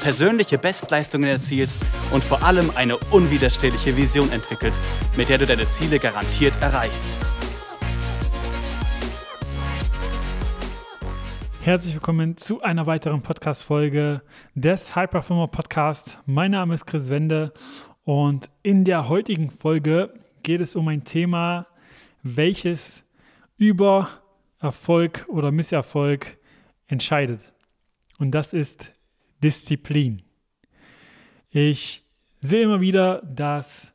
persönliche Bestleistungen erzielst und vor allem eine unwiderstehliche Vision entwickelst, mit der du deine Ziele garantiert erreichst. Herzlich willkommen zu einer weiteren Podcast-Folge des High Performer Podcast. Mein Name ist Chris Wende und in der heutigen Folge geht es um ein Thema, welches über Erfolg oder Misserfolg entscheidet. Und das ist Disziplin. Ich sehe immer wieder, dass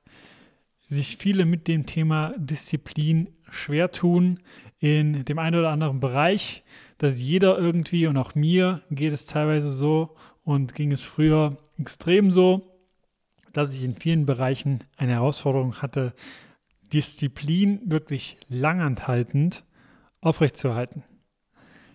sich viele mit dem Thema Disziplin schwer tun in dem einen oder anderen Bereich, dass jeder irgendwie und auch mir geht es teilweise so und ging es früher extrem so, dass ich in vielen Bereichen eine Herausforderung hatte, Disziplin wirklich langanhaltend aufrechtzuerhalten.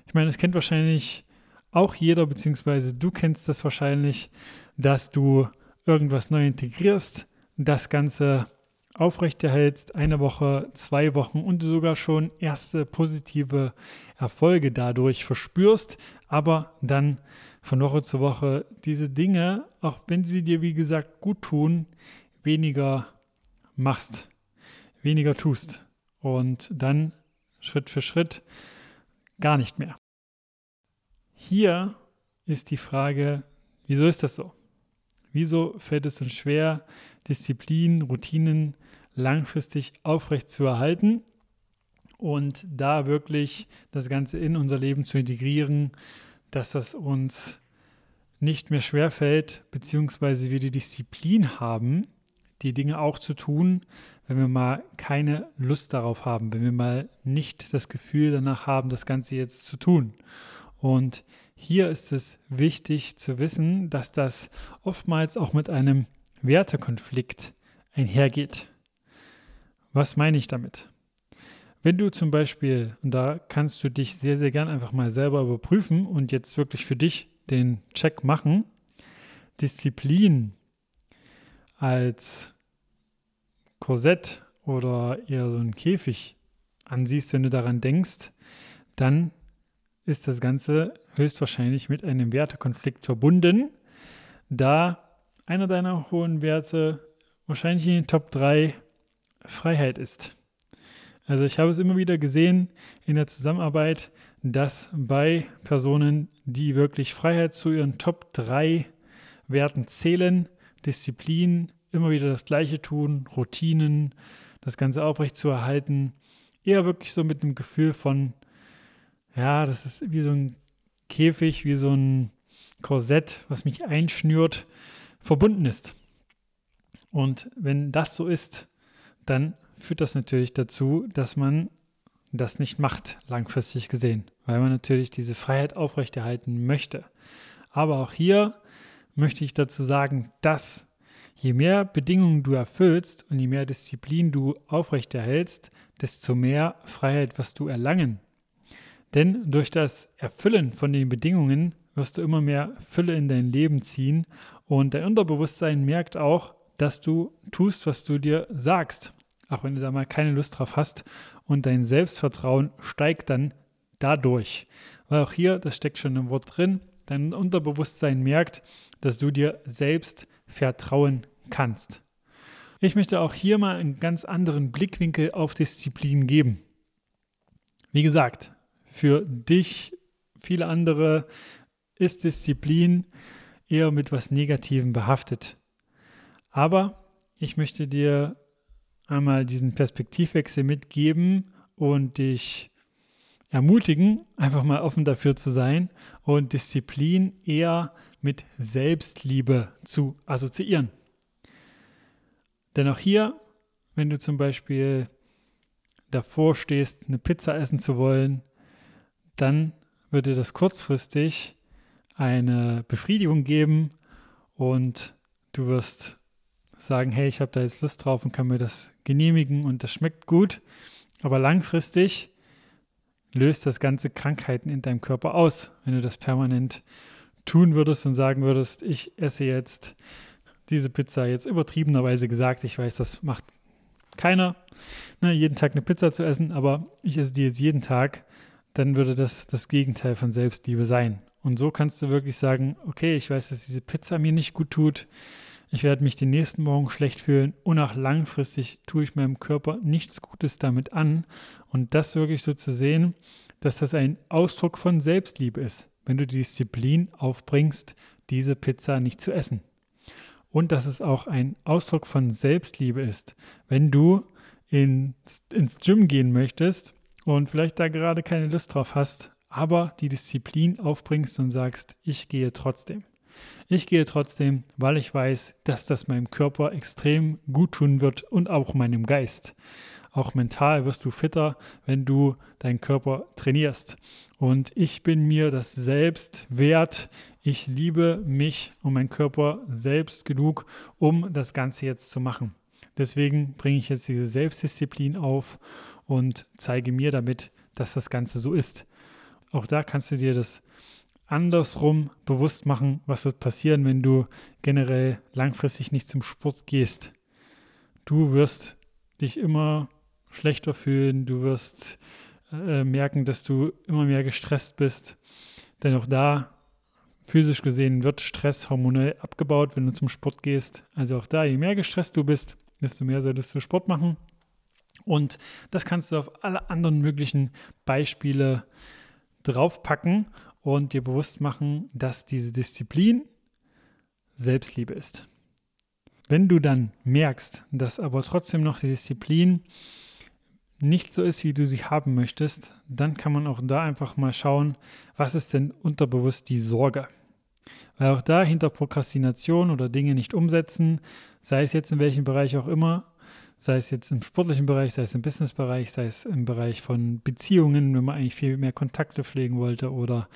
Ich meine, es kennt wahrscheinlich auch jeder, beziehungsweise du kennst das wahrscheinlich, dass du irgendwas neu integrierst, das Ganze aufrechterhältst, eine Woche, zwei Wochen und sogar schon erste positive Erfolge dadurch verspürst, aber dann von Woche zu Woche diese Dinge, auch wenn sie dir wie gesagt gut tun, weniger machst, weniger tust und dann Schritt für Schritt gar nicht mehr. Hier ist die Frage, wieso ist das so? Wieso fällt es uns schwer, Disziplin, Routinen langfristig aufrecht zu erhalten und da wirklich das Ganze in unser Leben zu integrieren, dass das uns nicht mehr schwer fällt, beziehungsweise wir die Disziplin haben, die Dinge auch zu tun, wenn wir mal keine Lust darauf haben, wenn wir mal nicht das Gefühl danach haben, das Ganze jetzt zu tun. Und hier ist es wichtig zu wissen, dass das oftmals auch mit einem Wertekonflikt einhergeht. Was meine ich damit? Wenn du zum Beispiel, und da kannst du dich sehr, sehr gern einfach mal selber überprüfen und jetzt wirklich für dich den Check machen, Disziplin als Korsett oder eher so ein Käfig ansiehst, wenn du daran denkst, dann ist das Ganze höchstwahrscheinlich mit einem Wertekonflikt verbunden, da einer deiner hohen Werte wahrscheinlich in den Top 3 Freiheit ist. Also ich habe es immer wieder gesehen in der Zusammenarbeit, dass bei Personen, die wirklich Freiheit zu ihren Top 3 Werten zählen, Disziplin, immer wieder das Gleiche tun, Routinen, das Ganze aufrechtzuerhalten, eher wirklich so mit einem Gefühl von ja, das ist wie so ein Käfig, wie so ein Korsett, was mich einschnürt, verbunden ist. Und wenn das so ist, dann führt das natürlich dazu, dass man das nicht macht, langfristig gesehen, weil man natürlich diese Freiheit aufrechterhalten möchte. Aber auch hier möchte ich dazu sagen, dass je mehr Bedingungen du erfüllst und je mehr Disziplin du aufrechterhältst, desto mehr Freiheit wirst du erlangen. Denn durch das Erfüllen von den Bedingungen wirst du immer mehr Fülle in dein Leben ziehen und dein Unterbewusstsein merkt auch, dass du tust, was du dir sagst, auch wenn du da mal keine Lust drauf hast und dein Selbstvertrauen steigt dann dadurch. Weil auch hier, das steckt schon im Wort drin, dein Unterbewusstsein merkt, dass du dir selbst vertrauen kannst. Ich möchte auch hier mal einen ganz anderen Blickwinkel auf Disziplin geben. Wie gesagt, für dich, viele andere, ist Disziplin eher mit was Negativem behaftet. Aber ich möchte dir einmal diesen Perspektivwechsel mitgeben und dich ermutigen, einfach mal offen dafür zu sein und Disziplin eher mit Selbstliebe zu assoziieren. Denn auch hier, wenn du zum Beispiel davor stehst, eine Pizza essen zu wollen, dann würde das kurzfristig eine Befriedigung geben und du wirst sagen, hey, ich habe da jetzt Lust drauf und kann mir das genehmigen und das schmeckt gut. Aber langfristig löst das Ganze Krankheiten in deinem Körper aus, wenn du das permanent tun würdest und sagen würdest, ich esse jetzt diese Pizza, jetzt übertriebenerweise gesagt, ich weiß, das macht keiner, ne, jeden Tag eine Pizza zu essen, aber ich esse die jetzt jeden Tag, dann würde das das Gegenteil von Selbstliebe sein. Und so kannst du wirklich sagen, okay, ich weiß, dass diese Pizza mir nicht gut tut, ich werde mich den nächsten Morgen schlecht fühlen und auch langfristig tue ich meinem Körper nichts Gutes damit an. Und das wirklich so zu sehen, dass das ein Ausdruck von Selbstliebe ist, wenn du die Disziplin aufbringst, diese Pizza nicht zu essen. Und dass es auch ein Ausdruck von Selbstliebe ist, wenn du ins, ins Gym gehen möchtest und vielleicht da gerade keine Lust drauf hast, aber die Disziplin aufbringst und sagst, ich gehe trotzdem. Ich gehe trotzdem, weil ich weiß, dass das meinem Körper extrem gut tun wird und auch meinem Geist. Auch mental wirst du fitter, wenn du deinen Körper trainierst. Und ich bin mir das selbst wert. Ich liebe mich und meinen Körper selbst genug, um das Ganze jetzt zu machen. Deswegen bringe ich jetzt diese Selbstdisziplin auf und zeige mir damit, dass das Ganze so ist. Auch da kannst du dir das andersrum bewusst machen, was wird passieren, wenn du generell langfristig nicht zum Sport gehst. Du wirst dich immer schlechter fühlen, du wirst äh, merken, dass du immer mehr gestresst bist. Denn auch da, physisch gesehen, wird Stress hormonell abgebaut, wenn du zum Sport gehst. Also auch da, je mehr gestresst du bist, desto mehr solltest du Sport machen. Und das kannst du auf alle anderen möglichen Beispiele draufpacken und dir bewusst machen, dass diese Disziplin Selbstliebe ist. Wenn du dann merkst, dass aber trotzdem noch die Disziplin nicht so ist, wie du sie haben möchtest, dann kann man auch da einfach mal schauen, was ist denn unterbewusst die Sorge. Weil auch da hinter Prokrastination oder Dinge nicht umsetzen, sei es jetzt in welchem Bereich auch immer, sei es jetzt im sportlichen Bereich, sei es im Businessbereich, sei es im Bereich von Beziehungen, wenn man eigentlich viel mehr Kontakte pflegen wollte oder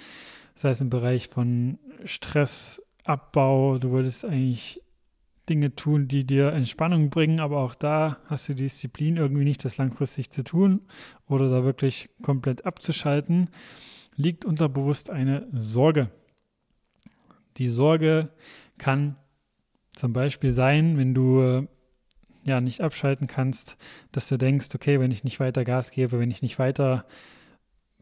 sei es im Bereich von Stressabbau, du wolltest eigentlich Dinge tun, die dir Entspannung bringen, aber auch da hast du die Disziplin irgendwie nicht, das langfristig zu tun oder da wirklich komplett abzuschalten, liegt unterbewusst eine Sorge. Die Sorge kann zum Beispiel sein, wenn du ja nicht abschalten kannst, dass du denkst, okay, wenn ich nicht weiter Gas gebe, wenn ich nicht weiter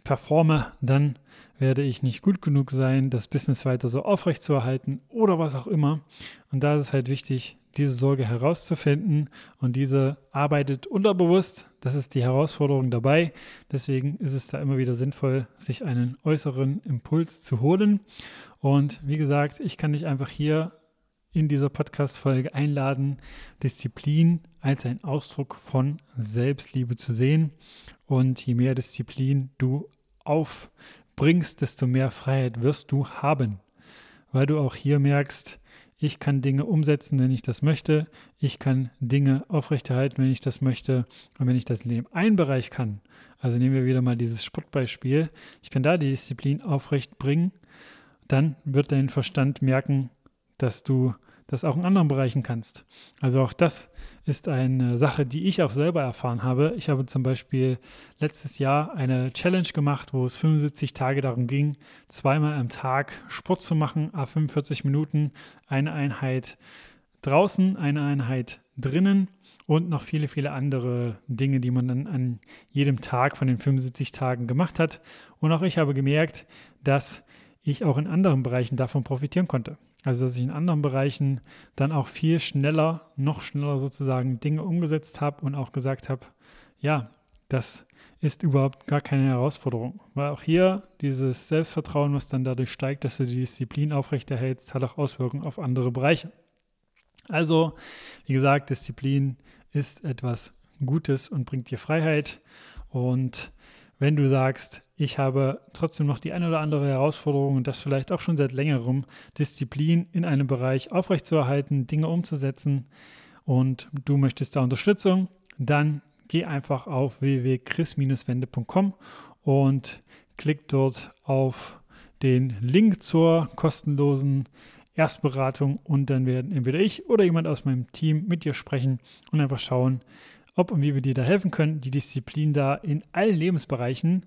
performe, dann werde ich nicht gut genug sein, das Business weiter so aufrecht zu erhalten oder was auch immer. Und da ist es halt wichtig, diese Sorge herauszufinden und diese arbeitet unterbewusst. Das ist die Herausforderung dabei. Deswegen ist es da immer wieder sinnvoll, sich einen äußeren Impuls zu holen. Und wie gesagt, ich kann dich einfach hier in dieser Podcast-Folge einladen, Disziplin als ein Ausdruck von Selbstliebe zu sehen. Und je mehr Disziplin du aufbringst, desto mehr Freiheit wirst du haben. Weil du auch hier merkst, ich kann Dinge umsetzen, wenn ich das möchte. Ich kann Dinge aufrechterhalten, wenn ich das möchte. Und wenn ich das in dem einen Bereich kann, also nehmen wir wieder mal dieses Sportbeispiel, ich kann da die Disziplin aufrecht bringen, dann wird dein Verstand merken, dass du das auch in anderen Bereichen kannst. Also auch das ist eine Sache, die ich auch selber erfahren habe. Ich habe zum Beispiel letztes Jahr eine Challenge gemacht, wo es 75 Tage darum ging, zweimal am Tag Sport zu machen, a 45 Minuten, eine Einheit draußen, eine Einheit drinnen und noch viele, viele andere Dinge, die man dann an jedem Tag von den 75 Tagen gemacht hat. Und auch ich habe gemerkt, dass ich auch in anderen Bereichen davon profitieren konnte. Also, dass ich in anderen Bereichen dann auch viel schneller, noch schneller sozusagen Dinge umgesetzt habe und auch gesagt habe, ja, das ist überhaupt gar keine Herausforderung. Weil auch hier dieses Selbstvertrauen, was dann dadurch steigt, dass du die Disziplin aufrechterhältst, hat auch Auswirkungen auf andere Bereiche. Also, wie gesagt, Disziplin ist etwas Gutes und bringt dir Freiheit. Und wenn du sagst, ich habe trotzdem noch die eine oder andere Herausforderung und das vielleicht auch schon seit längerem, Disziplin in einem Bereich aufrechtzuerhalten, Dinge umzusetzen. Und du möchtest da Unterstützung, dann geh einfach auf www.chris-wende.com und klick dort auf den Link zur kostenlosen Erstberatung und dann werden entweder ich oder jemand aus meinem Team mit dir sprechen und einfach schauen, ob und wie wir dir da helfen können, die Disziplin da in allen Lebensbereichen